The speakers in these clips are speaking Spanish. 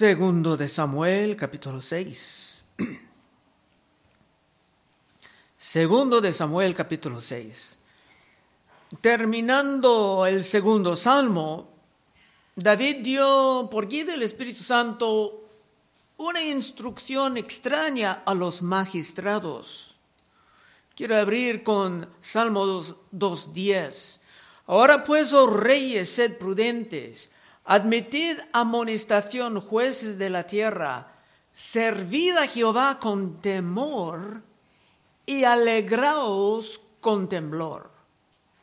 Segundo de Samuel, capítulo 6. Segundo de Samuel, capítulo 6. Terminando el segundo salmo, David dio por guía del Espíritu Santo una instrucción extraña a los magistrados. Quiero abrir con Salmo 2.10. Ahora pues, oh reyes, sed prudentes Admitid amonestación, jueces de la tierra, servid a Jehová con temor y alegraos con temblor.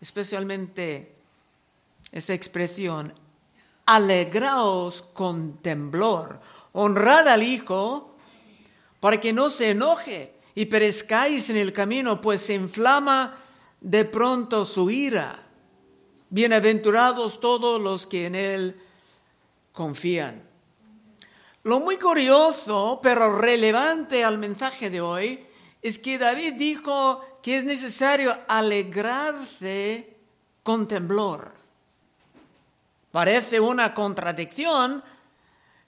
Especialmente esa expresión, alegraos con temblor. Honrad al Hijo para que no se enoje y perezcáis en el camino, pues se inflama de pronto su ira. Bienaventurados todos los que en él confían. Lo muy curioso, pero relevante al mensaje de hoy, es que David dijo que es necesario alegrarse con temblor. Parece una contradicción,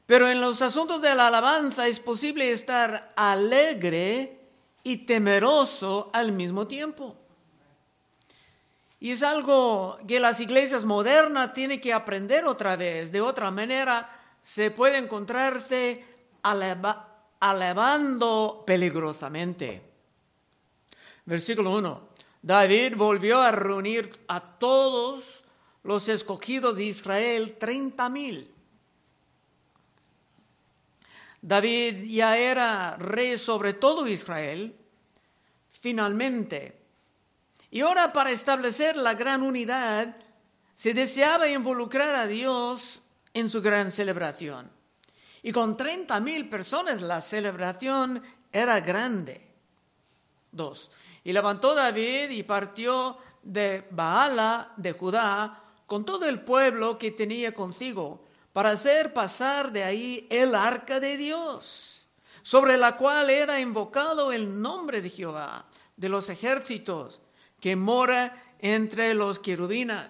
pero en los asuntos de la alabanza es posible estar alegre y temeroso al mismo tiempo. Y es algo que las iglesias modernas tienen que aprender otra vez. De otra manera, se puede encontrarse alabando peligrosamente. Versículo 1. David volvió a reunir a todos los escogidos de Israel, treinta mil. David ya era rey sobre todo Israel. Finalmente, y ahora para establecer la gran unidad, se deseaba involucrar a Dios en su gran celebración. Y con 30 mil personas la celebración era grande. Dos. Y levantó David y partió de Baala de Judá con todo el pueblo que tenía consigo para hacer pasar de ahí el arca de Dios, sobre la cual era invocado el nombre de Jehová de los ejércitos que mora entre los querubines.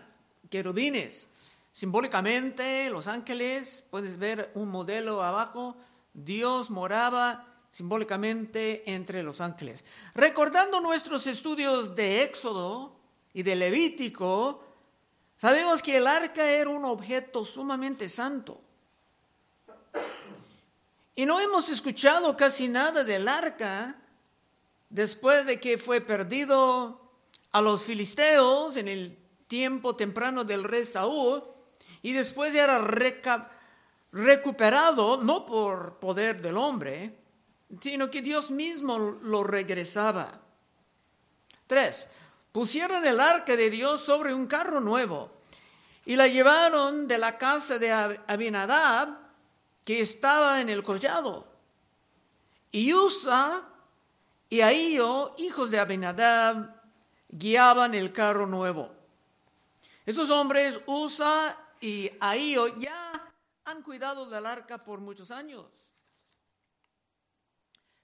Simbólicamente, los ángeles, puedes ver un modelo abajo, Dios moraba simbólicamente entre los ángeles. Recordando nuestros estudios de Éxodo y de Levítico, sabemos que el arca era un objeto sumamente santo. Y no hemos escuchado casi nada del arca después de que fue perdido a los filisteos en el tiempo temprano del rey Saúl y después era recuperado no por poder del hombre, sino que Dios mismo lo regresaba. Tres, pusieron el arca de Dios sobre un carro nuevo y la llevaron de la casa de Abinadab que estaba en el collado. Y Usa y Ahío, hijos de Abinadab, guiaban el carro nuevo. Esos hombres, Usa y Ahío, ya han cuidado del arca por muchos años.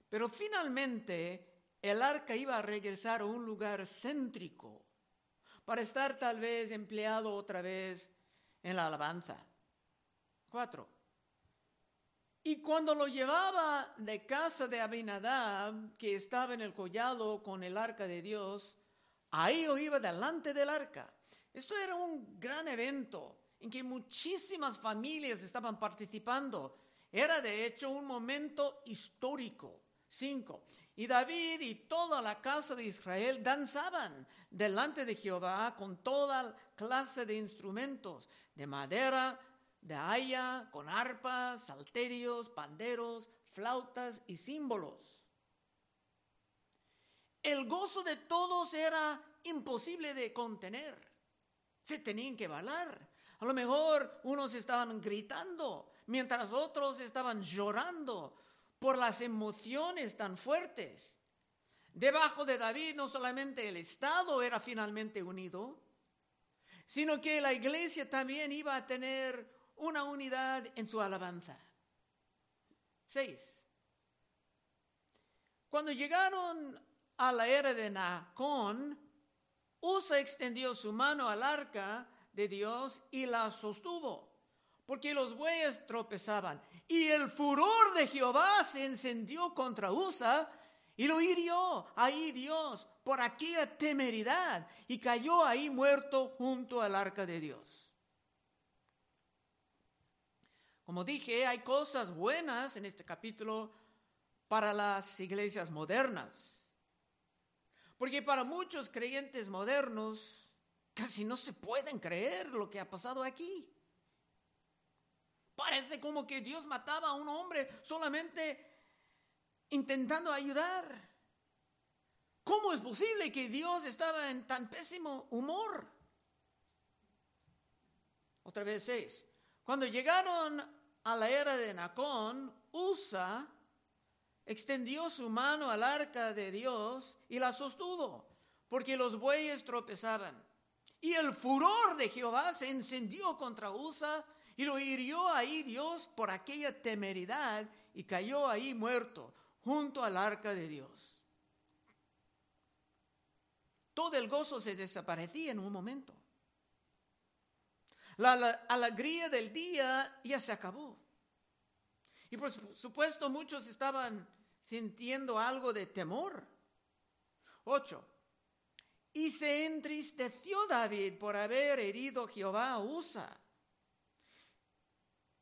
Pero finalmente el arca iba a regresar a un lugar céntrico para estar tal vez empleado otra vez en la alabanza. Cuatro. Y cuando lo llevaba de casa de Abinadab, que estaba en el collado con el arca de Dios, Ahí iba delante del arca. Esto era un gran evento en que muchísimas familias estaban participando. Era de hecho un momento histórico. Cinco. Y David y toda la casa de Israel danzaban delante de Jehová con toda clase de instrumentos, de madera, de haya, con arpas, salterios, panderos, flautas y símbolos el gozo de todos era imposible de contener. Se tenían que balar. A lo mejor unos estaban gritando, mientras otros estaban llorando por las emociones tan fuertes. Debajo de David no solamente el Estado era finalmente unido, sino que la iglesia también iba a tener una unidad en su alabanza. Seis. Cuando llegaron a la era de Nacón, Usa extendió su mano al arca de Dios y la sostuvo, porque los bueyes tropezaban. Y el furor de Jehová se encendió contra Usa y lo hirió ahí Dios por aquella temeridad y cayó ahí muerto junto al arca de Dios. Como dije, hay cosas buenas en este capítulo para las iglesias modernas. Porque para muchos creyentes modernos casi no se pueden creer lo que ha pasado aquí. Parece como que Dios mataba a un hombre solamente intentando ayudar. ¿Cómo es posible que Dios estaba en tan pésimo humor? Otra vez seis. Cuando llegaron a la era de Nacón, Usa extendió su mano al arca de Dios y la sostuvo, porque los bueyes tropezaban. Y el furor de Jehová se encendió contra Usa y lo hirió ahí Dios por aquella temeridad y cayó ahí muerto junto al arca de Dios. Todo el gozo se desaparecía en un momento. La, alegría del día ya se acabó. Y por supuesto muchos estaban sintiendo algo de temor. Ocho. Y se entristeció David por haber herido Jehová a Usa.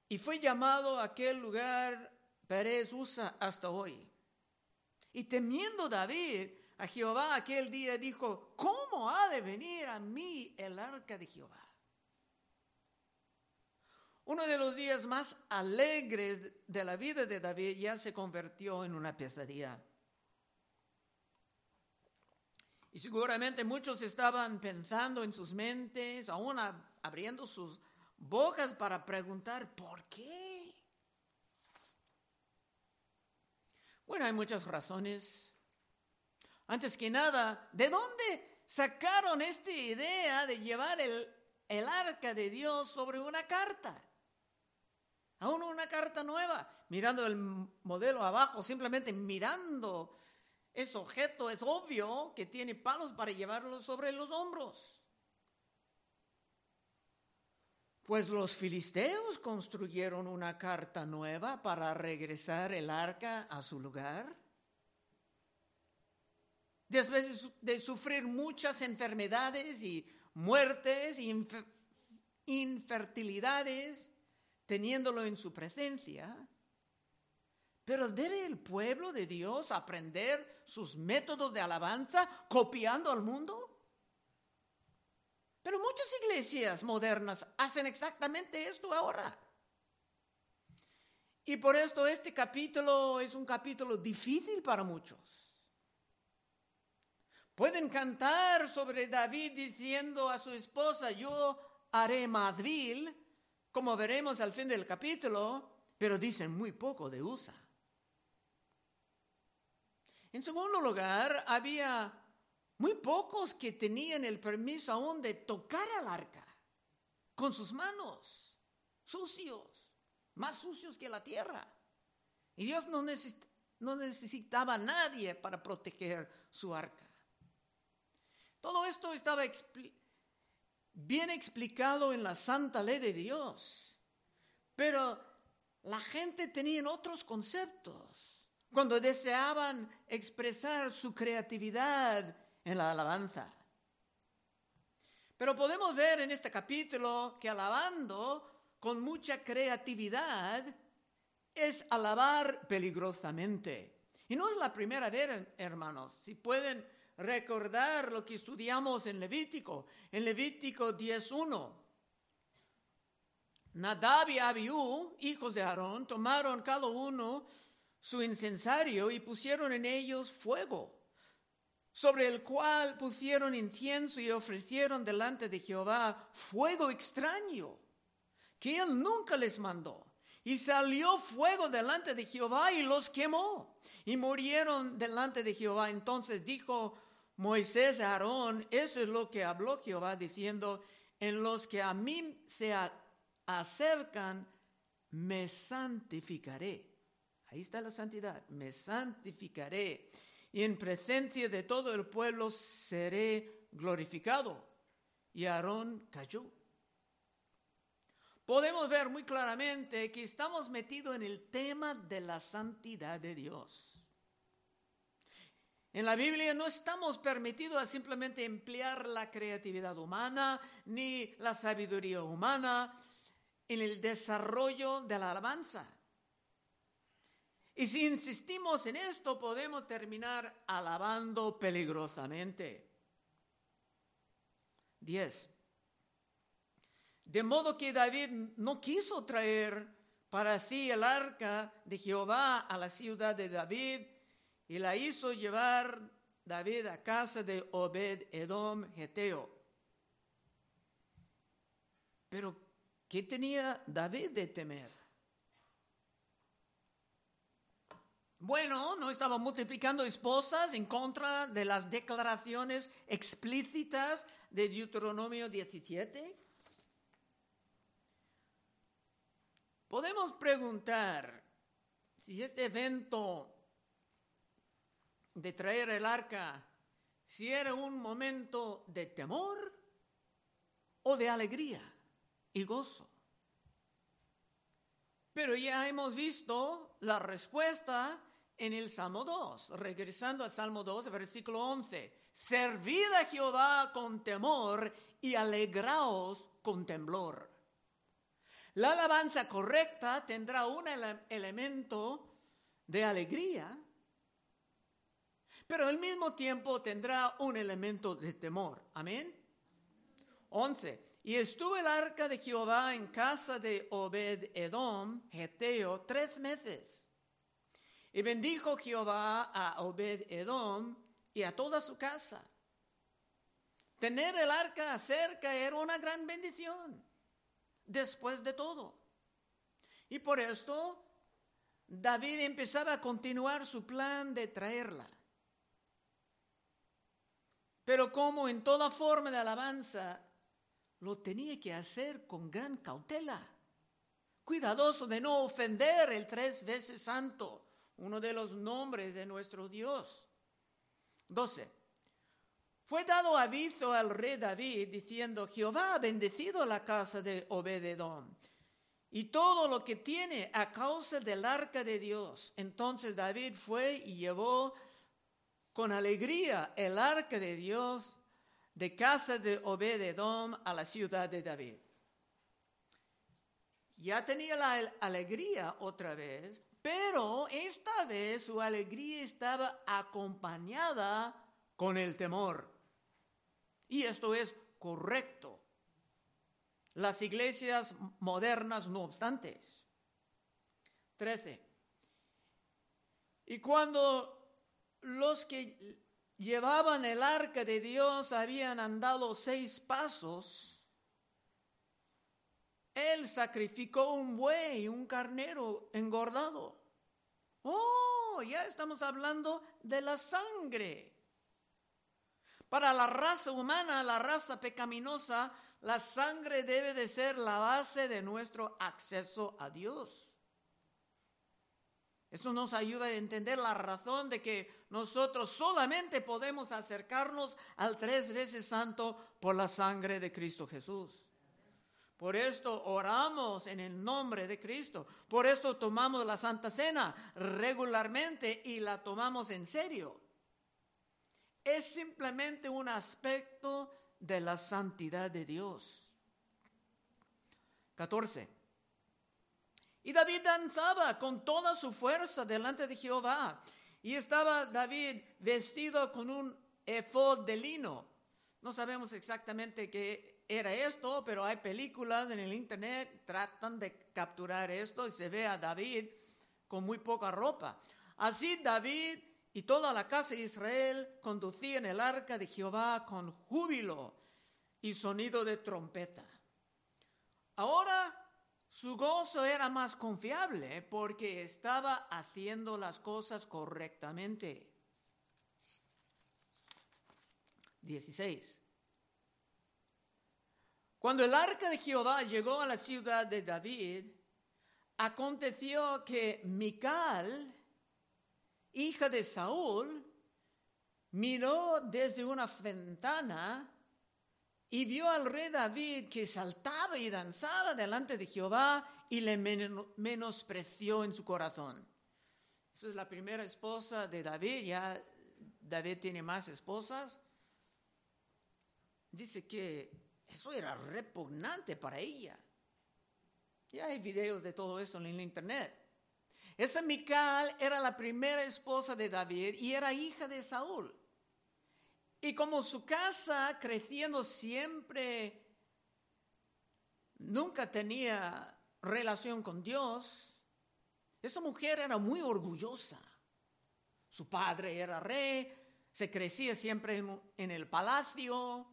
Y fue llamado a aquel lugar Pérez Usa hasta hoy. Y temiendo David a Jehová aquel día dijo, ¿cómo ha de venir a mí el arca de Jehová? Uno de los días más alegres de la vida de David ya se convirtió en una pesadilla. Y seguramente muchos estaban pensando en sus mentes, aún abriendo sus bocas para preguntar, ¿por qué? Bueno, hay muchas razones. Antes que nada, ¿de dónde sacaron esta idea de llevar el, el arca de Dios sobre una carta? Aún una carta nueva, mirando el modelo abajo, simplemente mirando ese objeto, es obvio que tiene palos para llevarlo sobre los hombros. Pues los filisteos construyeron una carta nueva para regresar el arca a su lugar. Después de sufrir muchas enfermedades y muertes y infertilidades, teniéndolo en su presencia, pero ¿debe el pueblo de Dios aprender sus métodos de alabanza copiando al mundo? Pero muchas iglesias modernas hacen exactamente esto ahora. Y por esto este capítulo es un capítulo difícil para muchos. Pueden cantar sobre David diciendo a su esposa, yo haré Madvil, como veremos al fin del capítulo, pero dicen muy poco de Usa. En segundo lugar, había muy pocos que tenían el permiso aún de tocar al arca con sus manos, sucios, más sucios que la tierra. Y Dios no, necesitaba a nadie para proteger su arca. Todo esto estaba bien explicado en la santa ley de Dios. Pero la gente tenía otros conceptos cuando deseaban expresar su creatividad en la alabanza. Pero podemos ver en este capítulo que alabando con mucha creatividad es alabar peligrosamente. Y no es la primera vez, hermanos. Si pueden recordar lo que estudiamos en Levítico, en Levítico 10.1. Nadab y Abiú, hijos de Aarón, tomaron cada uno su incensario y pusieron en ellos fuego, sobre el cual pusieron incienso y ofrecieron delante de Jehová fuego extraño, que él nunca les mandó. Y salió fuego delante de Jehová y los quemó. Y murieron delante de Jehová. Entonces dijo Moisés a Aarón, eso es lo que habló Jehová diciendo, en los que a mí se acercan, me santificaré. Ahí está la santidad, me santificaré. Y en presencia de todo el pueblo seré glorificado. Y Aarón cayó. Podemos ver muy claramente que estamos metidos en el tema de la santidad de Dios. En la Biblia no estamos permitidos a simplemente emplear la creatividad humana ni la sabiduría humana en el desarrollo de la alabanza. Y si insistimos en esto, podemos terminar alabando peligrosamente. 10. De modo que David no quiso traer para sí el arca de Jehová a la ciudad de David y la hizo llevar David a casa de Obed Edom Geteo. Pero, ¿qué tenía David de temer? Bueno, no estaba multiplicando esposas en contra de las declaraciones explícitas de Deuteronomio 17. Podemos preguntar si este evento de traer el arca, si era un momento de temor o de alegría y gozo. Pero ya hemos visto la respuesta en el Salmo 2. Regresando al Salmo 2, versículo 11. Servid a Jehová con temor y alegraos con temblor. La alabanza correcta tendrá un elemento de alegría, pero al mismo tiempo tendrá un elemento de temor. Amén. 11. Y estuvo el arca de Jehová en casa de Obed Edom, Geteo, tres meses. Y bendijo Jehová a Obed Edom y a toda su casa. Tener el arca cerca era una gran bendición, después de todo. Y por esto David empezaba a continuar su plan de traerla. Pero como en toda forma de alabanza, lo tenía que hacer con gran cautela, cuidadoso de no ofender el tres veces santo uno de los nombres de nuestro Dios. 12. Fue dado aviso al rey David diciendo, Jehová ha bendecido la casa de Obededón y todo lo que tiene a causa del arca de Dios. Entonces David fue y llevó con alegría el arca de Dios de casa de Obededón a la ciudad de David. Ya tenía la alegría otra vez pero esta vez su alegría estaba acompañada con el temor. Y esto es correcto. Las iglesias modernas, no obstante. 13. Y cuando los que llevaban el arca de Dios habían andado seis pasos, él sacrificó un buey, un carnero engordado. Oh, ya estamos hablando de la sangre. Para la raza humana, la raza pecaminosa, la sangre debe de ser la base de nuestro acceso a Dios. Eso nos ayuda a entender la razón de que nosotros solamente podemos acercarnos al tres veces santo por la sangre de Cristo Jesús. Por esto oramos en el nombre de Cristo. Por esto tomamos la Santa Cena regularmente y la tomamos en serio. Es simplemente un aspecto de la santidad de Dios. 14. Y David danzaba con toda su fuerza delante de Jehová. Y estaba David vestido con un efod de lino. No sabemos exactamente qué era esto, pero hay películas en el internet, tratan de capturar esto y se ve a David con muy poca ropa. Así David y toda la casa de Israel conducían el arca de Jehová con júbilo y sonido de trompeta. Ahora su gozo era más confiable porque estaba haciendo las cosas correctamente. 16. Cuando el arca de Jehová llegó a la ciudad de David, aconteció que Mical, hija de Saúl, miró desde una ventana y vio al rey David que saltaba y danzaba delante de Jehová y le menospreció en su corazón. Esa es la primera esposa de David, ya David tiene más esposas. Dice que eso era repugnante para ella. Ya hay videos de todo eso en internet. Esa Mical era la primera esposa de David y era hija de Saúl. Y como su casa creciendo siempre nunca tenía relación con Dios, esa mujer era muy orgullosa. Su padre era rey, se crecía siempre en, el palacio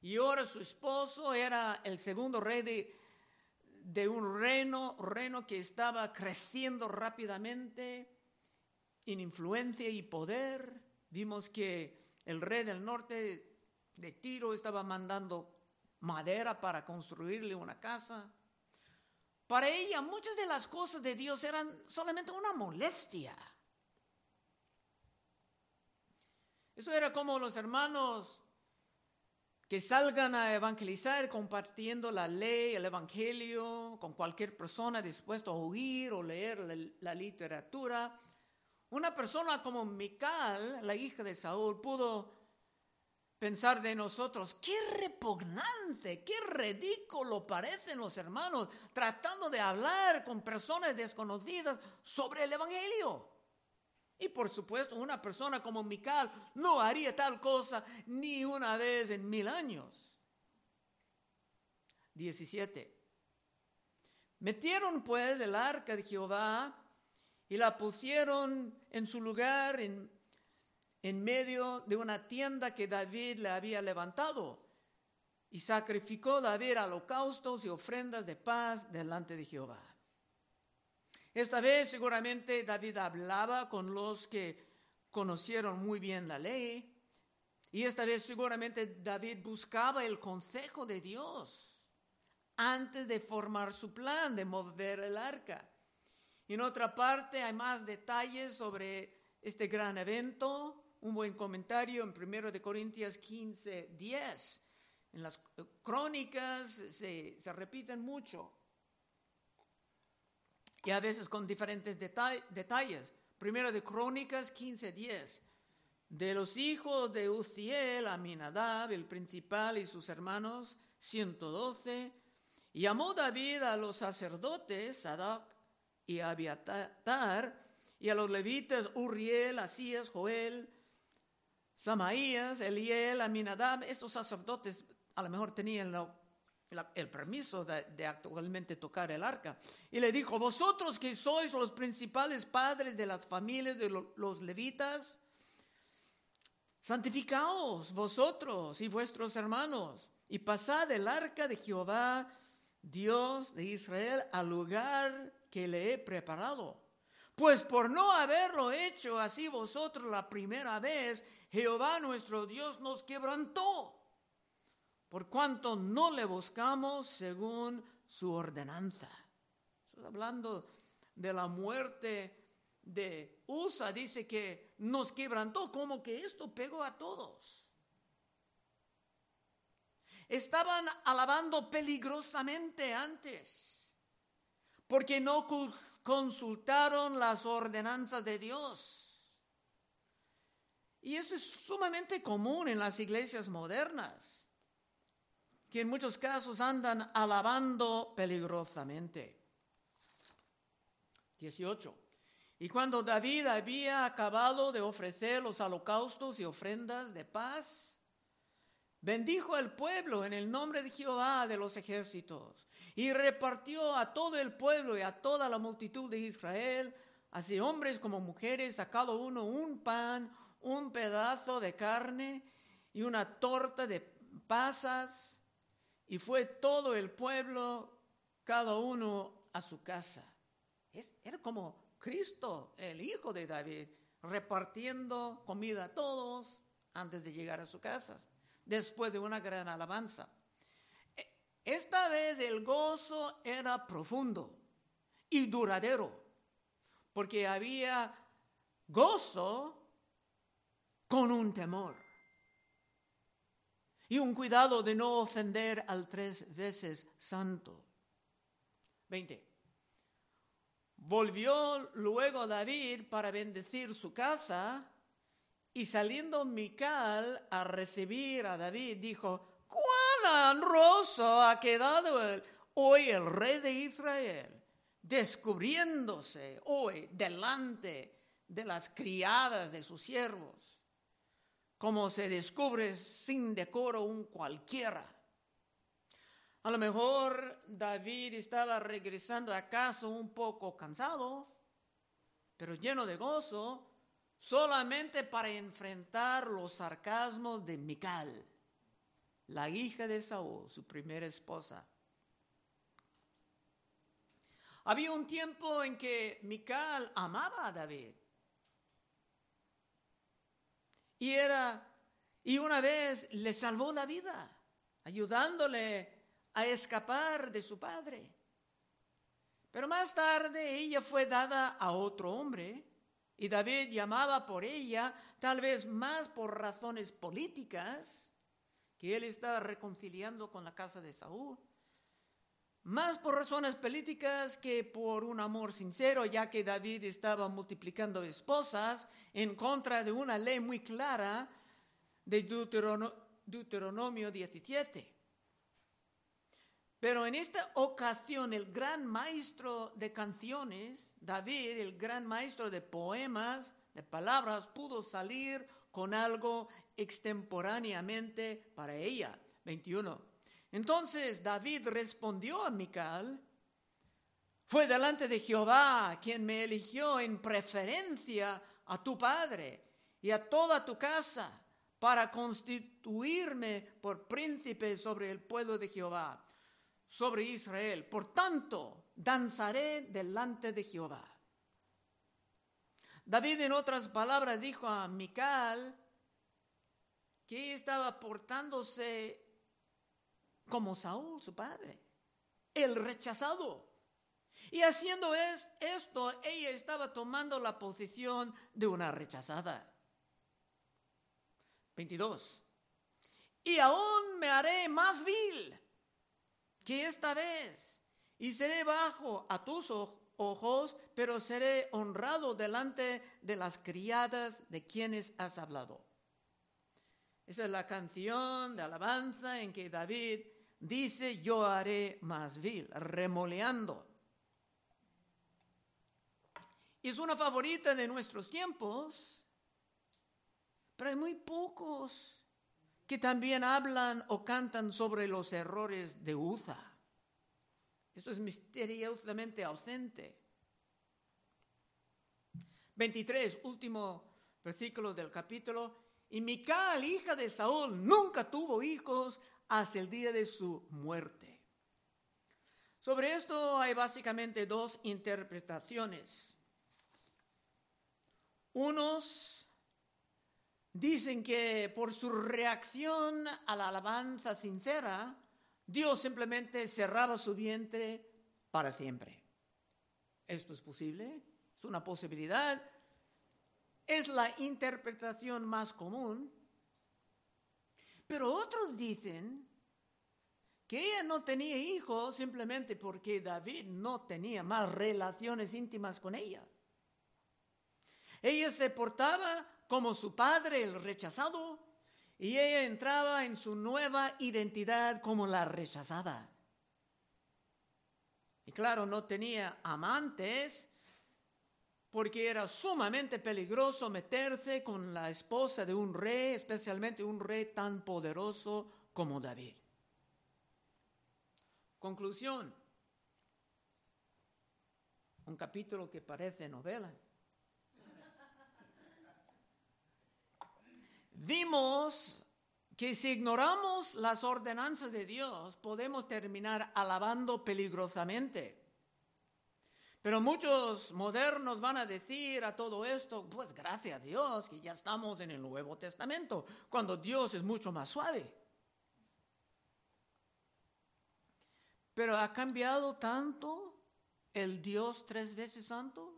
y ahora su esposo era el segundo rey de, de un reino, reino que estaba creciendo rápidamente en influencia y poder. Vimos que el rey del norte de Tiro estaba mandando madera para construirle una casa. Para ella muchas de las cosas de Dios eran solamente una molestia. Eso era como los hermanos que salgan a evangelizar compartiendo la ley, el evangelio con cualquier persona dispuesto a oír o leer la literatura una persona como Mical, la hija de Saúl, pudo pensar de nosotros, qué repugnante, qué ridículo parecen los hermanos tratando de hablar con personas desconocidas sobre el Evangelio. Y por supuesto, una persona como Mical no haría tal cosa ni una vez en mil años. 17. Metieron pues el arca de Jehová y la pusieron en su lugar en, en medio de una tienda que David le había levantado. Y sacrificó David holocaustos y ofrendas de paz delante de Jehová. Esta vez seguramente David hablaba con los que conocieron muy bien la ley. Y esta vez seguramente David buscaba el consejo de Dios antes de formar su plan de mover el arca. En otra parte hay más detalles sobre este gran evento. Un buen comentario en 1 de Corintios 15, 10. En las crónicas se, repiten mucho. Y a veces con diferentes detalles. Primero de Crónicas 15, 10. De los hijos de Uziel, Aminadab, el principal y sus hermanos, 112. Y llamó David a los sacerdotes, Sadak, y Abiatar, y a los levitas Uriel, Asías, Joel, Samaías, Eliel, Aminadab, estos sacerdotes a lo mejor tenían el permiso de, actualmente tocar el arca. Y le dijo, vosotros que sois los principales padres de las familias de los levitas, santificaos vosotros y vuestros hermanos, y pasad el arca de Jehová, Dios de Israel, al lugar que le he preparado. Pues por no haberlo hecho así vosotros la primera vez, Jehová nuestro Dios nos quebrantó, por cuanto no le buscamos según su ordenanza. Hablando de la muerte de Usa, dice que nos quebrantó, como que esto pegó a todos. Estaban alabando peligrosamente antes porque no consultaron las ordenanzas de Dios. Y eso es sumamente común en las iglesias modernas, que en muchos casos andan alabando peligrosamente. 18. Y cuando David había acabado de ofrecer los holocaustos y ofrendas de paz, Bendijo al pueblo en el nombre de Jehová de los ejércitos y repartió a todo el pueblo y a toda la multitud de Israel, así hombres como mujeres, a cada uno un pan, un pedazo de carne y una torta de pasas, y fue todo el pueblo, cada uno a su casa. Era como Cristo, el hijo de David, repartiendo comida a todos antes de llegar a sus casas después de una gran alabanza. E, esta vez el gozo era profundo y duradero, porque había gozo con un temor. Y un cuidado de no ofender al tres veces santo. 20. Volvió luego David para bendecir su casa y saliendo Mical a recibir a David dijo, cuán honroso ha quedado hoy el rey de Israel, descubriéndose hoy delante de las criadas de sus siervos, como se descubre sin decoro un cualquiera. A lo mejor David estaba regresando a casa un poco cansado, pero lleno de gozo, solamente para enfrentar los sarcasmos de Mical, la hija de Saúl, su primera esposa. Había un tiempo en que Mical amaba a David. Y era y una vez le salvó la vida, ayudándole a escapar de su padre. Pero más tarde ella fue dada a otro hombre y David llamaba por ella, tal vez más por razones políticas, que él estaba reconciliando con la casa de Saúl, más por razones políticas que por un amor sincero, ya que David estaba multiplicando esposas en contra de una ley muy clara de Deuteronomio 17. Pero en esta ocasión el gran maestro de canciones, David, el gran maestro de poemas, de palabras, pudo salir con algo extemporáneamente para ella. 21. Entonces David respondió a Mical, fue delante de Jehová quien me eligió en preferencia a tu padre y a toda tu casa para constituirme por príncipe sobre el pueblo de Jehová sobre Israel. Por tanto, danzaré delante de Jehová. David, en otras palabras, dijo a Mical que estaba portándose como Saúl, su padre, el rechazado. Y haciendo esto, ella estaba tomando la posición de una rechazada. 22. Y aún me haré más vil que esta vez, y seré bajo a tus ojos, pero seré honrado delante de las criadas de quienes has hablado. Esa es la canción de alabanza en que David dice, yo haré más vil, remoleando. Es una favorita de nuestros tiempos, pero hay muy pocos que también hablan o cantan sobre los errores de Uza. Esto es misteriosamente ausente. 23, último versículo del capítulo. Y Mical, hija de Saúl, nunca tuvo hijos hasta el día de su muerte. Sobre esto hay básicamente dos interpretaciones. Unos dicen que por su reacción a la alabanza sincera, Dios simplemente cerraba su vientre para siempre. ¿Esto es posible? ¿Es una posibilidad? Es la interpretación más común. Pero otros dicen que ella no tenía hijos simplemente porque David no tenía más relaciones íntimas con ella. Ella se portaba como su padre, el rechazado, y ella entraba en su nueva identidad como la rechazada. Y claro, no tenía amantes porque era sumamente peligroso meterse con la esposa de un rey, especialmente un rey tan poderoso como David. Conclusión. Un capítulo que parece novela. Vimos que si ignoramos las ordenanzas de Dios, podemos terminar alabando peligrosamente. Pero muchos modernos van a decir a todo esto, pues gracias a Dios que ya estamos en el Nuevo Testamento, cuando Dios es mucho más suave. Pero ha cambiado tanto el Dios tres veces santo.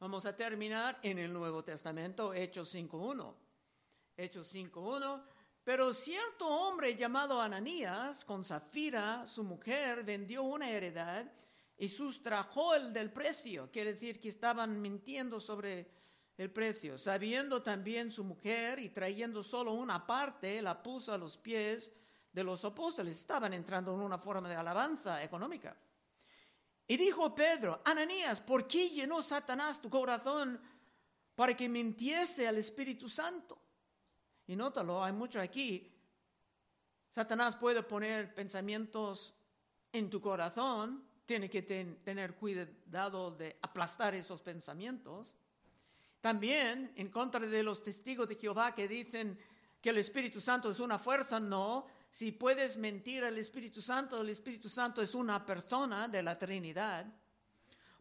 Vamos a terminar en el Nuevo Testamento, Hechos 5.1. Hechos 5.1, Pero cierto hombre llamado Ananías, con Zafira, su mujer, vendió una heredad y sustrajo el del precio. Quiere decir que estaban mintiendo sobre el precio. Sabiendo también su mujer y trayendo solo una parte, la puso a los pies de los apóstoles. Estaban entrando en una forma de alabanza económica. Y dijo Pedro, Ananías, ¿por qué llenó Satanás tu corazón para que mintiese al Espíritu Santo? Y nótalo, hay mucho aquí. Satanás puede poner pensamientos en tu corazón, tiene que tener cuidado de aplastar esos pensamientos. También en contra de los testigos de Jehová que dicen que el Espíritu Santo es una fuerza, no. Si puedes mentir al Espíritu Santo, el Espíritu Santo es una persona de la Trinidad.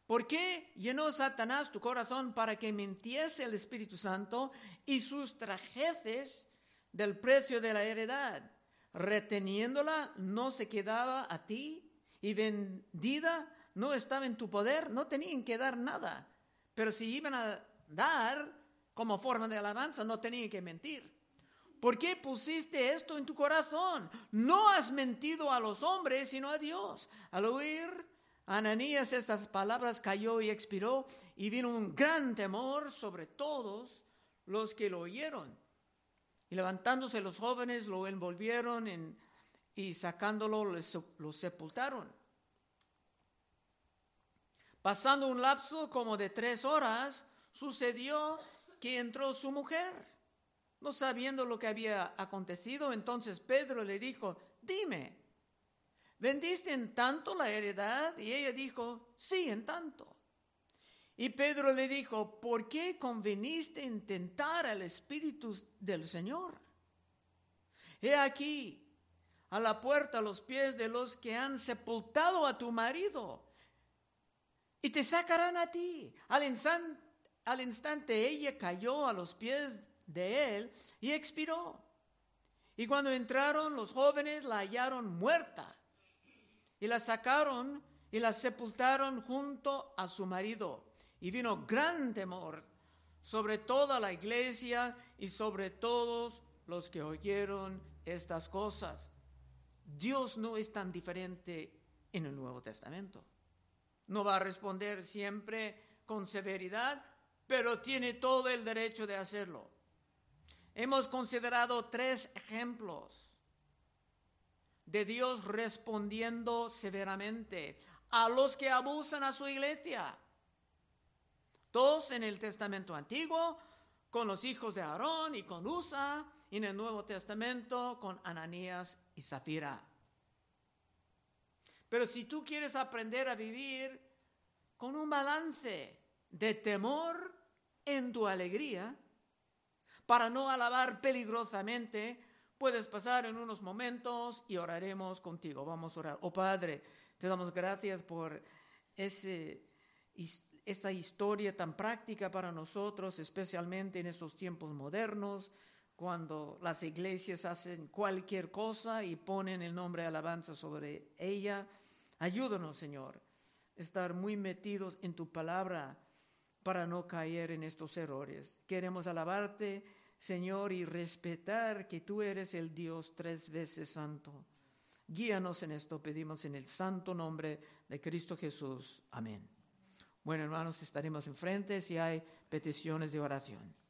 ¿Por qué llenó Satanás tu corazón para que mintiese el Espíritu Santo y sustrajeses del precio de la heredad? Reteniéndola no se quedaba a ti y vendida no estaba en tu poder, no tenían que dar nada. Pero si iban a dar como forma de alabanza, no tenía que mentir. ¿Por qué pusiste esto en tu corazón? No has mentido a los hombres, sino a Dios. Al oír Ananías estas palabras cayó y expiró y vino un gran temor sobre todos los que lo oyeron. Y levantándose los jóvenes lo envolvieron en, y sacándolo lo sepultaron. Pasando un lapso como de tres horas, sucedió que entró su mujer. No sabiendo lo que había acontecido, entonces Pedro le dijo, dime, ¿vendiste en tanto la heredad? Y ella dijo, sí, en tanto. Y Pedro le dijo, ¿por qué conveniste en tentar al Espíritu del Señor? He aquí, a la puerta, a los pies de los que han sepultado a tu marido, y te sacarán a ti. Al instante al instante ella cayó a los pies de él y expiró. Y cuando entraron los jóvenes la hallaron muerta y la sacaron y la sepultaron junto a su marido. Y vino gran temor sobre toda la iglesia y sobre todos los que oyeron estas cosas. Dios no es tan diferente en el Nuevo Testamento. No va a responder siempre con severidad, pero tiene todo el derecho de hacerlo. Hemos considerado tres ejemplos de Dios respondiendo severamente a los que abusan a su iglesia. Dos en el Testamento Antiguo, con los hijos de Aarón y con Usa, y en el Nuevo Testamento con Ananías y Zafira. Pero si tú quieres aprender a vivir con un balance de temor en tu alegría, para no alabar peligrosamente, puedes pasar en unos momentos y oraremos contigo. Vamos a orar. Oh Padre, te damos gracias por ese, esa historia tan práctica para nosotros, especialmente en estos tiempos modernos, cuando las iglesias hacen cualquier cosa y ponen el nombre de alabanza sobre ella. Ayúdanos, Señor, estar muy metidos en tu palabra para no caer en estos errores. Queremos alabarte, Señor, y respetar que tú eres el Dios tres veces santo. Guíanos en esto, pedimos en el santo nombre de Cristo Jesús. Amén. Bueno, hermanos, estaremos enfrente si hay peticiones de oración.